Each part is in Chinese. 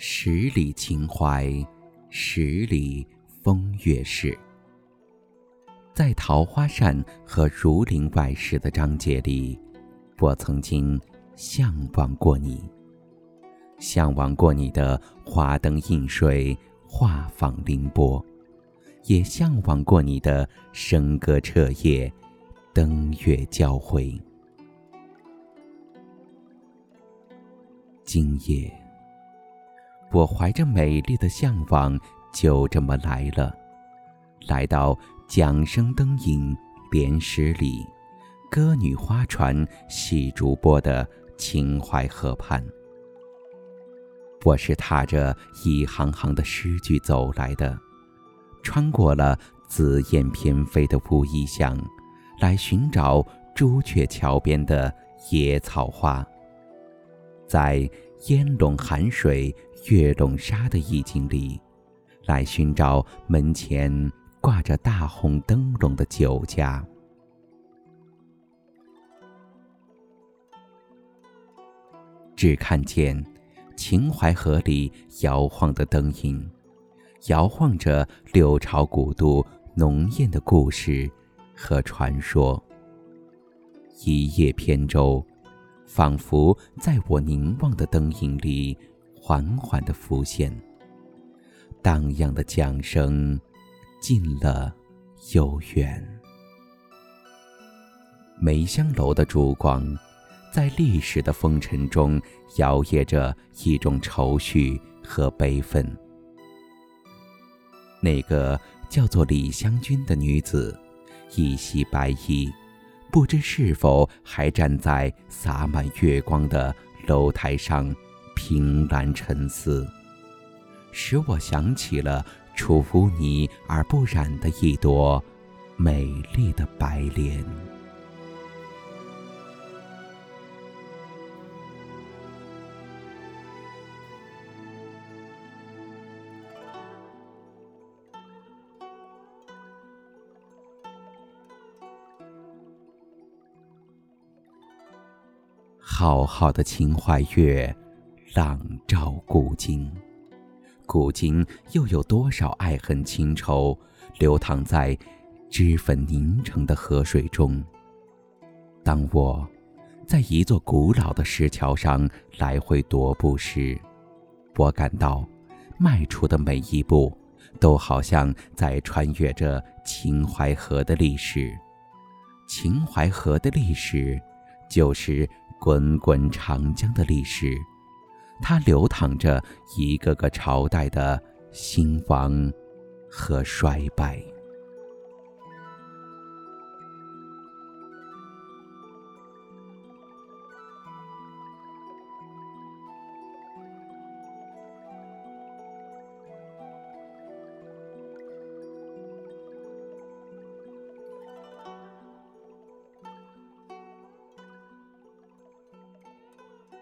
十里秦淮，十里风月事。在《桃花扇》和《儒林外事》的章节里，我曾经向往过你，向往过你的花灯映水、画舫凌波，也向往过你的笙歌彻夜、灯月交辉。今夜。我怀着美丽的向往，就这么来了，来到桨声灯影莲石里，歌女花船戏竹波的秦淮河畔。我是踏着一行行的诗句走来的，穿过了紫燕翩飞的乌衣巷，来寻找朱雀桥边的野草花，在烟笼寒水。月笼沙的意境里，来寻找门前挂着大红灯笼的酒家。只看见秦淮河里摇晃的灯影，摇晃着六朝古都浓艳的故事和传说。一叶扁舟，仿佛在我凝望的灯影里。缓缓的浮现，荡漾的桨声，近了又远。梅香楼的烛光，在历史的风尘中摇曳着一种愁绪和悲愤。那个叫做李香君的女子，一袭白衣，不知是否还站在洒满月光的楼台上。凭栏沉思，使我想起了出污泥而不染的一朵美丽的白莲。浩浩的秦淮月。朗照古今，古今又有多少爱恨情仇流淌在脂粉凝成的河水中？当我在一座古老的石桥上来回踱步时，我感到迈出的每一步都好像在穿越着秦淮河的历史。秦淮河的历史，就是滚滚长江的历史。它流淌着一个个朝代的兴亡和衰败。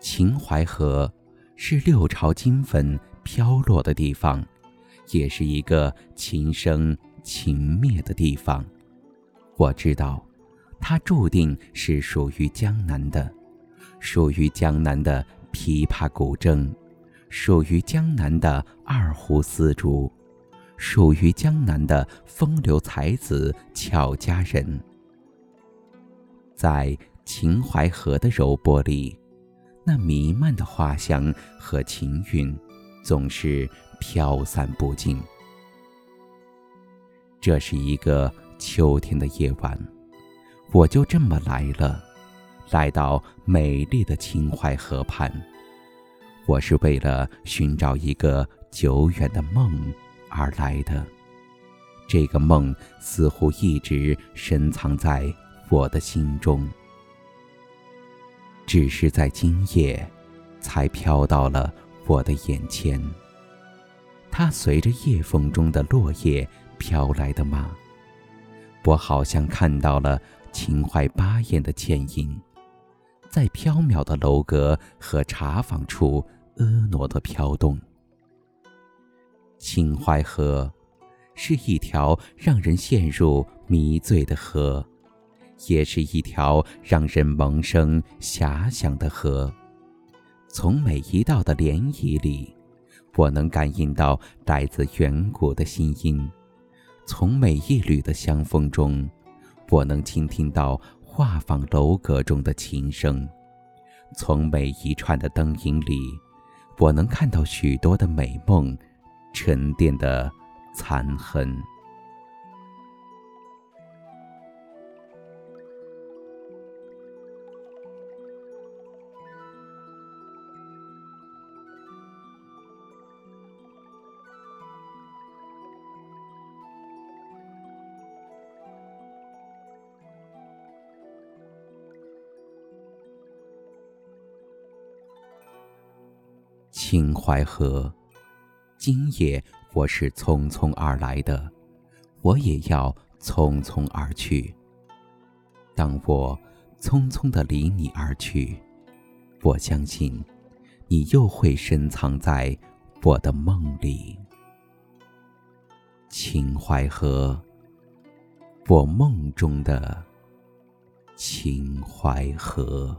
秦淮河。是六朝金粉飘落的地方，也是一个琴生情灭的地方。我知道，它注定是属于江南的，属于江南的琵琶古筝，属于江南的二胡丝竹，属于江南的风流才子俏佳人。在秦淮河的柔波里。那弥漫的花香和情韵，总是飘散不尽。这是一个秋天的夜晚，我就这么来了，来到美丽的秦淮河畔。我是为了寻找一个久远的梦而来的，这个梦似乎一直深藏在我的心中。只是在今夜，才飘到了我的眼前。它随着夜风中的落叶飘来的吗？我好像看到了秦淮八艳的倩影，在飘渺的楼阁和茶坊处婀娜的飘动。秦淮河，是一条让人陷入迷醉的河。也是一条让人萌生遐想的河。从每一道的涟漪里，我能感应到来自远古的心音，从每一缕的香风中，我能倾听到画舫楼阁中的琴声；从每一串的灯影里，我能看到许多的美梦沉淀的残痕。秦淮河，今夜我是匆匆而来的，我也要匆匆而去。当我匆匆的离你而去，我相信，你又会深藏在我的梦里。秦淮河，我梦中的秦淮河。